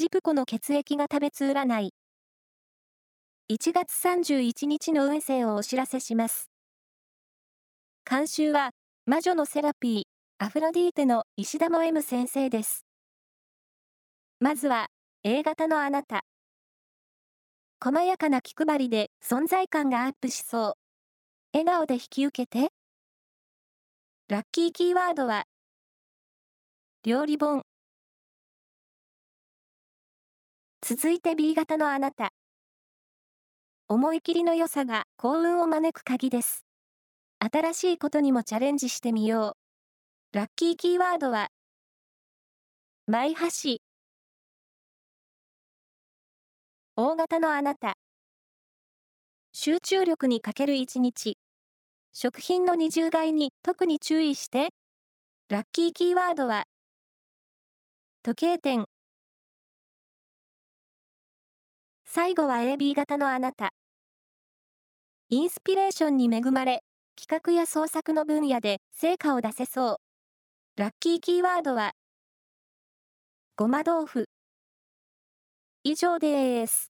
ジプコの血液が食べつ占い。1月31日の運勢をお知らせします。監修は、魔女のセラピー、アフロディーテの石田も M 先生です。まずは、A 型のあなた。細やかな気配りで存在感がアップしそう。笑顔で引き受けて。ラッキーキーワードは、料理本。続いて B 型のあなた。思い切りの良さが幸運を招く鍵です。新しいことにもチャレンジしてみよう。ラッキーキーワードは、マイ箸。大型のあなた。集中力に欠ける一日。食品の二重買いに特に注意して。ラッキーキーワードは、時計店。最後は AB 型のあなた。インスピレーションに恵まれ、企画や創作の分野で成果を出せそう。ラッキーキーワードは、ごま豆腐。以上です。